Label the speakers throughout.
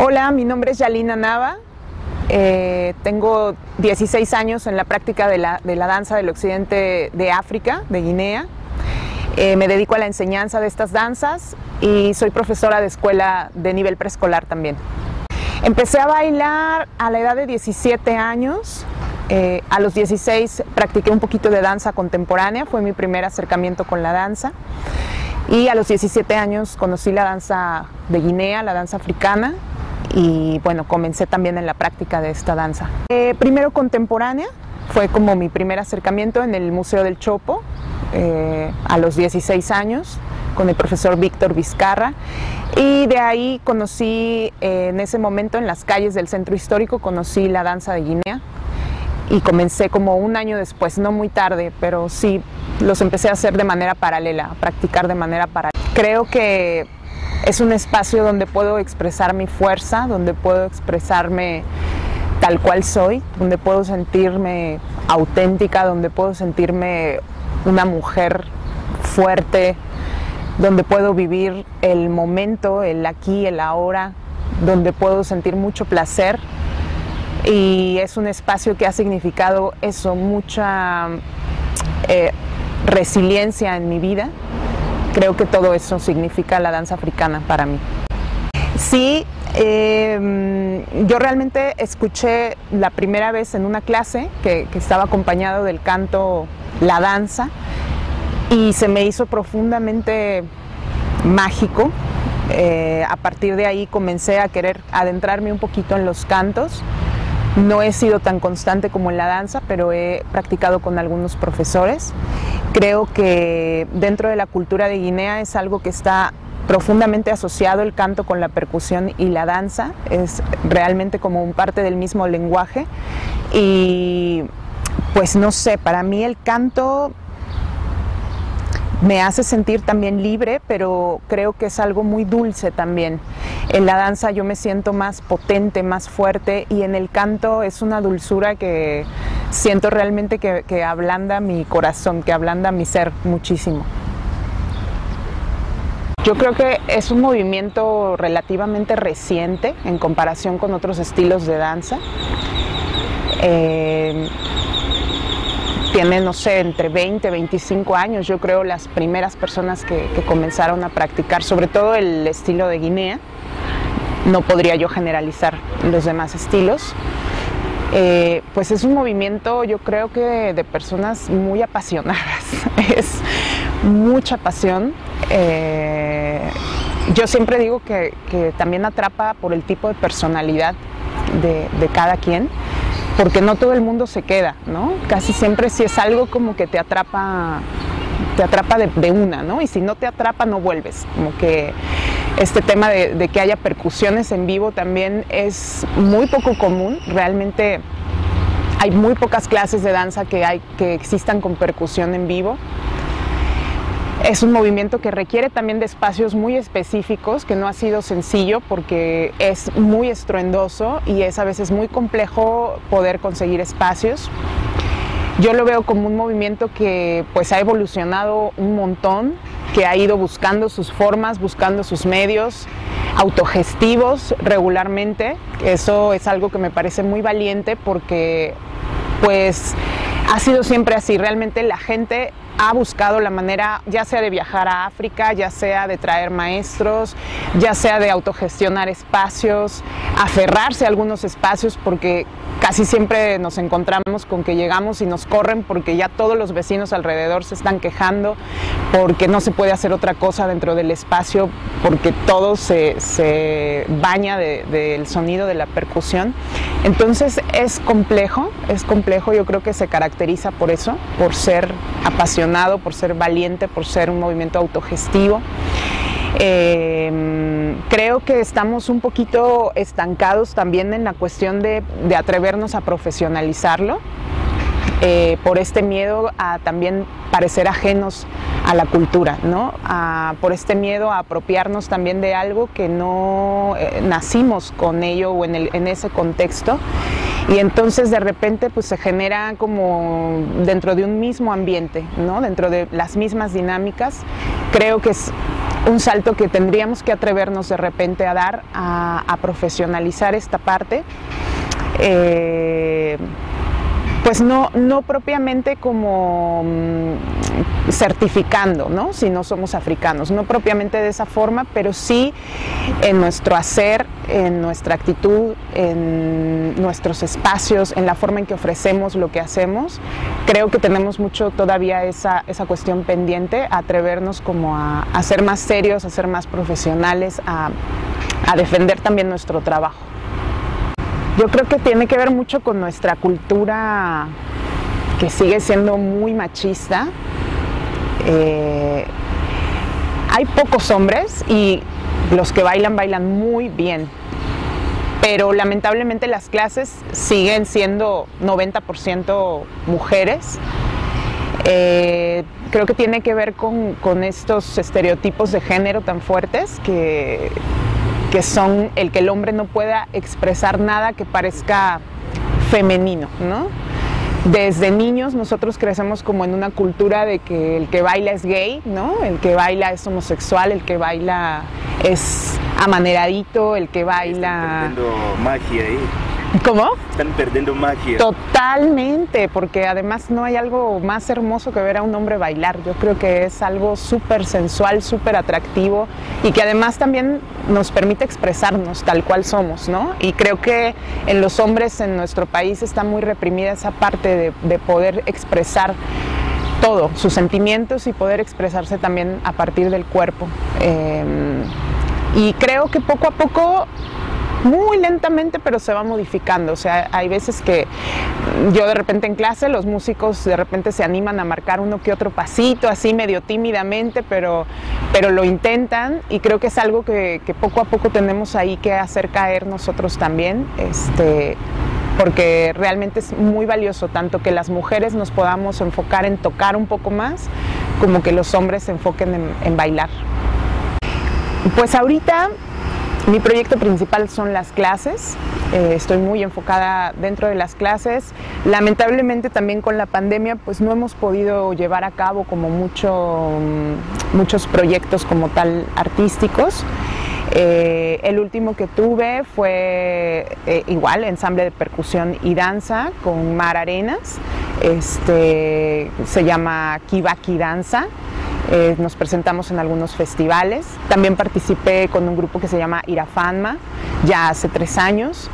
Speaker 1: Hola, mi nombre es Yalina Nava. Eh, tengo 16 años en la práctica de la, de la, danza del occidente de África, de Guinea. Eh, me dedico a la enseñanza de estas danzas y soy profesora de escuela de nivel preescolar también. Empecé a bailar a la edad de 17 años. Eh, a los 16 practiqué un poquito de danza contemporánea, fue mi primer acercamiento con la danza. Y a los 17 años conocí la danza de Guinea, la danza africana, y bueno, comencé también en la práctica de esta danza. Eh, primero contemporánea, fue como mi primer acercamiento en el Museo del Chopo, eh, a los 16 años, con el profesor Víctor Vizcarra, y de ahí conocí, eh, en ese momento en las calles del centro histórico, conocí la danza de Guinea, y comencé como un año después, no muy tarde, pero sí los empecé a hacer de manera paralela, a practicar de manera paralela. Creo que es un espacio donde puedo expresar mi fuerza, donde puedo expresarme tal cual soy, donde puedo sentirme auténtica, donde puedo sentirme una mujer fuerte, donde puedo vivir el momento, el aquí, el ahora, donde puedo sentir mucho placer. Y es un espacio que ha significado eso, mucha eh, resiliencia en mi vida creo que todo eso significa la danza africana para mí. Sí, eh, yo realmente escuché la primera vez en una clase que, que, estaba acompañado del canto La danza y se me hizo profundamente mágico. Eh, a partir de ahí comencé a querer adentrarme un poquito en los cantos. No he sido tan constante como en la danza, pero he practicado con algunos profesores. Creo que dentro de la cultura de Guinea es algo que está profundamente asociado el canto con la percusión y la danza, es realmente como un parte del mismo lenguaje y pues no sé, para mí el canto me hace sentir también libre, pero creo que es algo muy dulce también. En la danza yo me siento más potente, más fuerte y en el canto es una dulzura que siento realmente que, que ablanda mi corazón, que ablanda mi ser muchísimo. Yo creo que es un movimiento relativamente reciente en comparación con otros estilos de danza. Eh, tiene, no sé, entre 20, 25 años, yo creo, las primeras personas que, que, comenzaron a practicar, sobre todo el estilo de Guinea. No podría yo generalizar los demás estilos. Eh, pues es un movimiento, yo creo que de personas muy apasionadas. es mucha pasión. Eh, yo siempre digo que, también atrapa por el tipo de personalidad de cada quien porque no todo el mundo se queda, ¿no? Casi siempre si es algo como que te atrapa, te atrapa de, de, una, ¿no? Y si no te atrapa no vuelves, como que este tema de, de, que haya percusiones en vivo también es muy poco común, realmente hay muy pocas clases de danza que, hay, que existan con percusión en vivo. Es un movimiento que requiere también de espacios muy específicos, que no ha sido sencillo porque es muy estruendoso y es a veces muy complejo poder conseguir espacios. Yo lo veo como un movimiento que pues ha evolucionado un montón, que ha ido buscando sus formas, buscando sus medios autogestivos regularmente. Eso es algo que me parece muy valiente porque pues ha sido siempre así. Realmente la gente ha buscado la manera, ya sea de viajar a África, ya sea de traer maestros, ya sea de autogestionar espacios, aferrarse a algunos espacios, porque casi siempre nos encontramos con que llegamos y nos corren porque ya todos los vecinos alrededor se están quejando, porque no se puede hacer otra cosa dentro del espacio, porque todo se, se baña del de, de sonido de la percusión. Entonces es complejo, es complejo, yo creo que se caracteriza por eso, por ser apasionado, por ser valiente, por ser un movimiento autogestivo. Eh, creo que estamos un poquito estancados también en la cuestión de, de atrevernos a profesionalizarlo. Eh, por este miedo a también parecer ajenos a la cultura, ¿no? A, por este miedo a apropiarnos también de algo que no eh, nacimos con ello o en, el, en, ese contexto. Y entonces de repente pues se genera como dentro de un mismo ambiente, ¿no? Dentro de las mismas dinámicas. Creo que es un salto que tendríamos que atrevernos de repente a dar, a, profesionalizar esta parte. Eh, pues no, no propiamente como mm, certificando, ¿no? Si no somos africanos, no propiamente de esa forma, pero sí en nuestro hacer, en nuestra actitud, en nuestros espacios, en la forma en que ofrecemos lo que hacemos. Creo que tenemos mucho todavía esa, esa cuestión pendiente, atrevernos como a, ser más serios, a ser más profesionales, a defender también nuestro trabajo. Yo creo que tiene que ver mucho con nuestra cultura que sigue siendo muy machista. Eh, hay pocos hombres y los que bailan bailan muy bien, pero lamentablemente las clases siguen siendo 90% mujeres. Eh, creo que tiene que ver con, con estos estereotipos de género tan fuertes que que son el que el hombre no pueda expresar nada que parezca femenino, ¿no? Desde niños nosotros crecemos como en una cultura de que el que baila es gay, ¿no? El que baila es homosexual, el que baila es amaneradito, el que baila...
Speaker 2: magia ahí.
Speaker 1: ¿Cómo?
Speaker 2: Están perdiendo magia.
Speaker 1: Totalmente, porque además no hay algo más hermoso que ver a un hombre bailar. Yo creo que es algo súper sensual, súper atractivo y que además también nos permite expresarnos tal cual somos, ¿no? Y creo que en los hombres en nuestro país está muy reprimida esa parte de, poder expresar todo, sus sentimientos y poder expresarse también a partir del cuerpo. Em, y creo que poco a poco muy lentamente, pero se va modificando. O sea, hay veces que yo de repente en clase, los músicos de repente se animan a marcar uno que otro pasito, así medio tímidamente, pero, pero lo intentan y creo que es algo que, poco a poco tenemos ahí que hacer caer nosotros también. Este, porque realmente es muy valioso tanto que las mujeres nos podamos enfocar en tocar un poco más, como que los hombres se enfoquen en, en bailar. Pues ahorita mi proyecto principal son las clases, eh, estoy muy enfocada dentro de las clases. Lamentablemente también con la pandemia pues no hemos podido llevar a cabo como mucho, mm, muchos proyectos como tal artísticos. Eh, el último que tuve fue eh, igual, ensamble de percusión y danza con Mar Arenas. Este, se llama Kibaki Danza. Eh, nos presentamos en algunos festivales. También participé con un grupo que se llama Irafanma, ya hace tres años,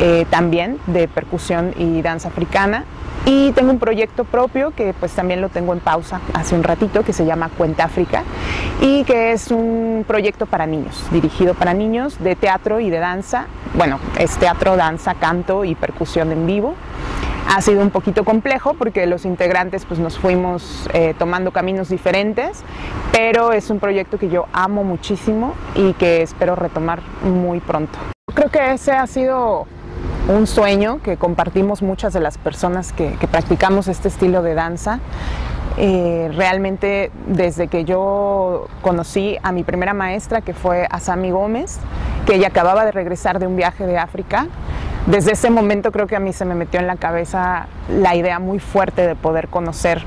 Speaker 1: eh, también de percusión y danza africana. Y tengo un proyecto propio que pues también lo tengo en pausa hace un ratito que se llama Cuenta África y que es un proyecto para niños, dirigido para niños de teatro y de danza. Bueno, es teatro, danza, canto y percusión en vivo ha sido un poquito complejo porque los integrantes pues nos fuimos eh, tomando caminos diferentes, pero es un proyecto que yo amo muchísimo y que espero retomar muy pronto. Creo que ese ha sido un sueño que compartimos muchas de las personas que, practicamos este estilo de danza. Eh, realmente desde que yo conocí a mi primera maestra, que fue Asami Gómez, que ella acababa de regresar de un viaje de África, desde ese momento creo que a mí se me metió en la cabeza la idea muy fuerte de poder conocer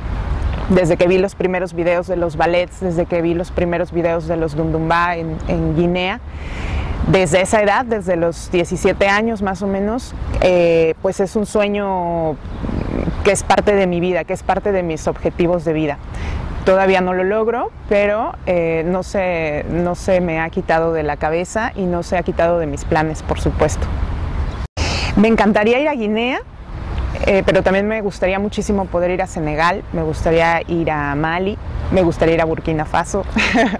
Speaker 1: desde que vi los primeros videos de los ballets, desde que vi los primeros videos de los Dundumba en, en Guinea, desde esa edad, desde los 17 años más o menos, eh, pues es un sueño que es parte de mi vida, que es parte de mis objetivos de vida. Todavía no lo logro, pero eh, no, se, no se me ha quitado de la cabeza y no se ha quitado de mis planes, por supuesto. Me encantaría ir a Guinea, eh, pero también me gustaría muchísimo poder ir a Senegal, me gustaría ir a Mali, me gustaría ir a Burkina Faso.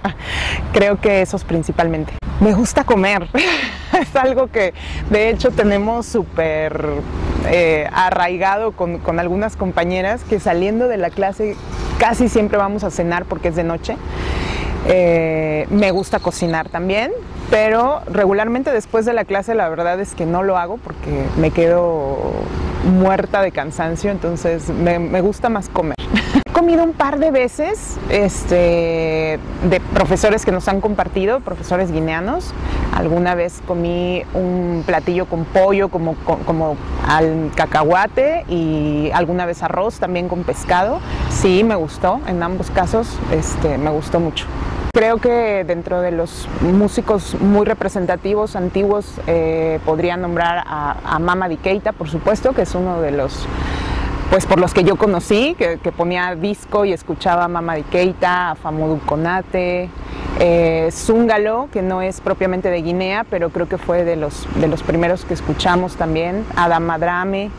Speaker 1: Creo que esos principalmente. Me gusta comer, es algo que de hecho tenemos súper eh, arraigado con, con algunas compañeras que saliendo de la clase casi siempre vamos a cenar porque es de noche. Eh, me gusta cocinar también, pero regularmente después de la clase la verdad es que no lo hago porque me quedo muerta de cansancio, entonces me, gusta más comer. Comido un par de veces este, de profesores que nos han compartido, profesores guineanos. Alguna vez comí un platillo con pollo como, como al cacahuate y alguna vez arroz también con pescado. Sí, me gustó, en ambos casos este, me gustó mucho. Creo que dentro de los músicos muy representativos, antiguos, eh, podría nombrar a, a Mama Di Keita, por supuesto, que es uno de los pues por los que yo conocí, que, ponía disco y escuchaba a Mama Di Keita, a Famodu Konate, eh, que no es propiamente de Guinea, pero creo que fue de los, de los primeros que escuchamos también, Adam Madrame,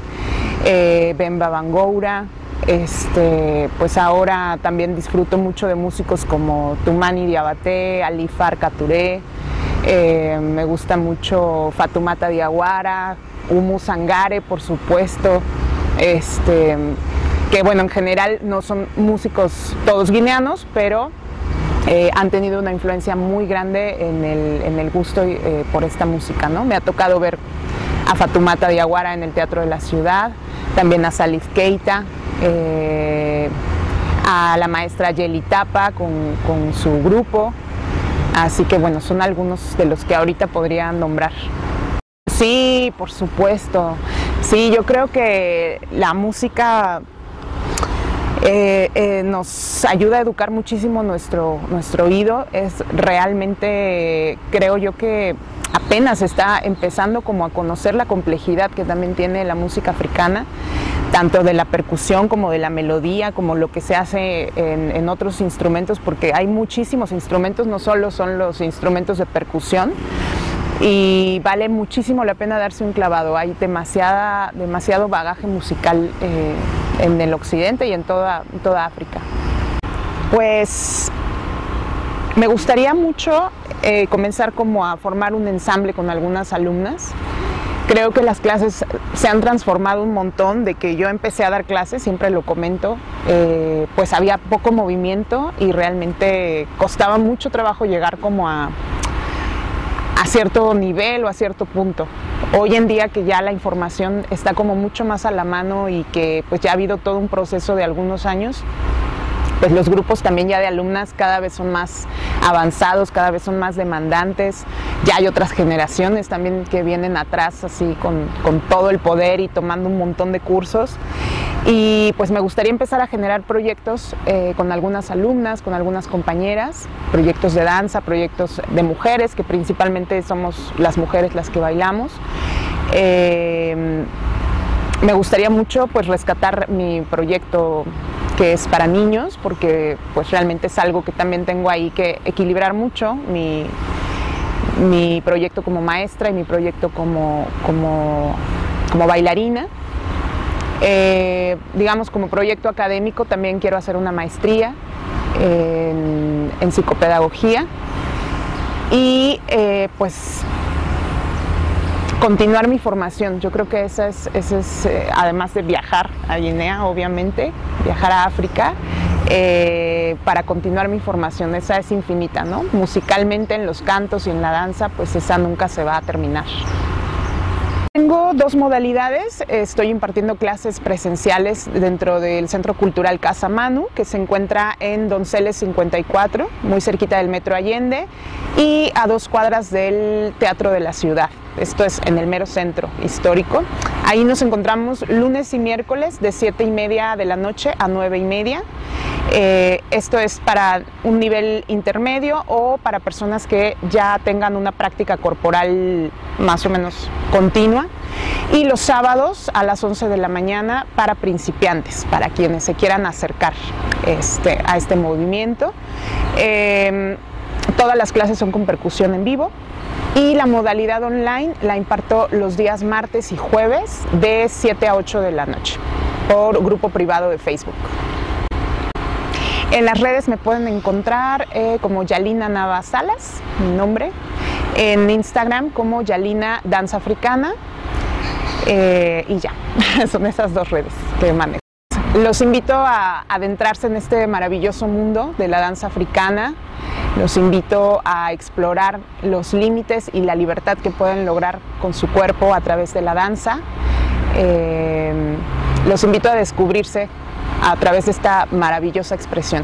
Speaker 1: eh, Bemba Bangoura, este, pues ahora también disfruto mucho de músicos como Tumani Diabaté, Alifar Katuré, eh, me gusta mucho Fatumata Diaguara, Umu Sangare, por supuesto, este, que bueno, en general no son músicos todos guineanos, pero eh, han tenido una influencia muy grande en el, en el gusto eh, por esta música, ¿no? Me ha tocado ver a Fatumata Diaguara en el Teatro de la Ciudad, también a Salif Keita, eh, a la maestra Yeli Tapa con, con su grupo, así que bueno, son algunos de los que ahorita podría nombrar. Sí, por supuesto. Sí, yo creo que la música eh, eh, nos ayuda a educar muchísimo nuestro, nuestro oído. Es realmente, creo yo que apenas está empezando como a conocer la complejidad que también tiene la música africana, tanto de la percusión como de la melodía, como lo que se hace en, en otros instrumentos, porque hay muchísimos instrumentos, no solo son los instrumentos de percusión, y vale muchísimo la pena darse un clavado. Hay demasiada, demasiado bagaje musical eh, en el occidente y en toda, toda África. Pues me gustaría mucho eh, comenzar como a formar un ensamble con algunas alumnas. Creo que las clases se han transformado un montón de que yo empecé a dar clases, siempre lo comento, eh, pues había poco movimiento y realmente costaba mucho trabajo llegar como a, a cierto nivel o a cierto punto. Hoy en día que ya la información está como mucho más a la mano y que pues ya ha habido todo un proceso de algunos años, pues los grupos también ya de alumnas cada vez son más avanzados, cada vez son más demandantes. Ya hay otras generaciones también que vienen atrás así con, con todo el poder y tomando un montón de cursos. Y pues me gustaría empezar a generar proyectos eh, con algunas alumnas, con algunas compañeras, proyectos de danza, proyectos de mujeres, que principalmente somos las mujeres las que bailamos. Eh, me gustaría mucho pues rescatar mi proyecto que es para niños, porque pues realmente es algo que también tengo ahí que equilibrar mucho, mi, mi proyecto como maestra y mi proyecto como, como, bailarina. Eh, digamos, como proyecto académico también quiero hacer una maestría en, en psicopedagogía y eh, pues continuar mi formación. Yo creo que esa es, esa es eh, además de viajar a Guinea, obviamente, viajar a África, eh, para continuar mi formación. Esa es infinita, ¿no? Musicalmente, en los cantos y en la danza, pues esa nunca se va a terminar. Tengo dos modalidades. Estoy impartiendo clases presenciales dentro del Centro Cultural Casa Manu, que se encuentra en Donceles 54, muy cerquita del Metro Allende, y a dos cuadras del Teatro de la Ciudad. Esto es en el mero centro histórico. Ahí nos encontramos lunes y miércoles de 7 y media de la noche a 9 y media. Eh, esto es para un nivel intermedio o para personas que ya tengan una práctica corporal más o menos continua. Y los sábados a las 11 de la mañana para principiantes, para quienes se quieran acercar este, a este movimiento. Eh, todas las clases son con percusión en vivo. Y la modalidad online la imparto los días martes y jueves de 7 a 8 de la noche por grupo privado de Facebook. En las redes me pueden encontrar eh, como Yalina Nava Salas, mi nombre. En Instagram como Yalina Danza Africana. Eh, y ya, son esas dos redes que manejo. Los invito a adentrarse en este maravilloso mundo de la danza africana. Los invito a explorar los límites y la libertad que pueden lograr con su cuerpo a través de la danza. Eh, los invito a descubrirse a través de esta maravillosa expresión.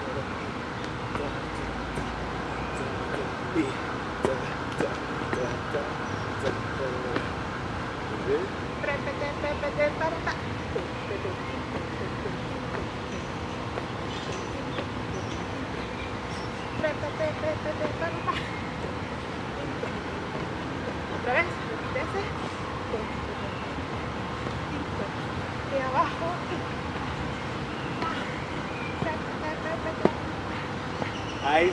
Speaker 2: はい。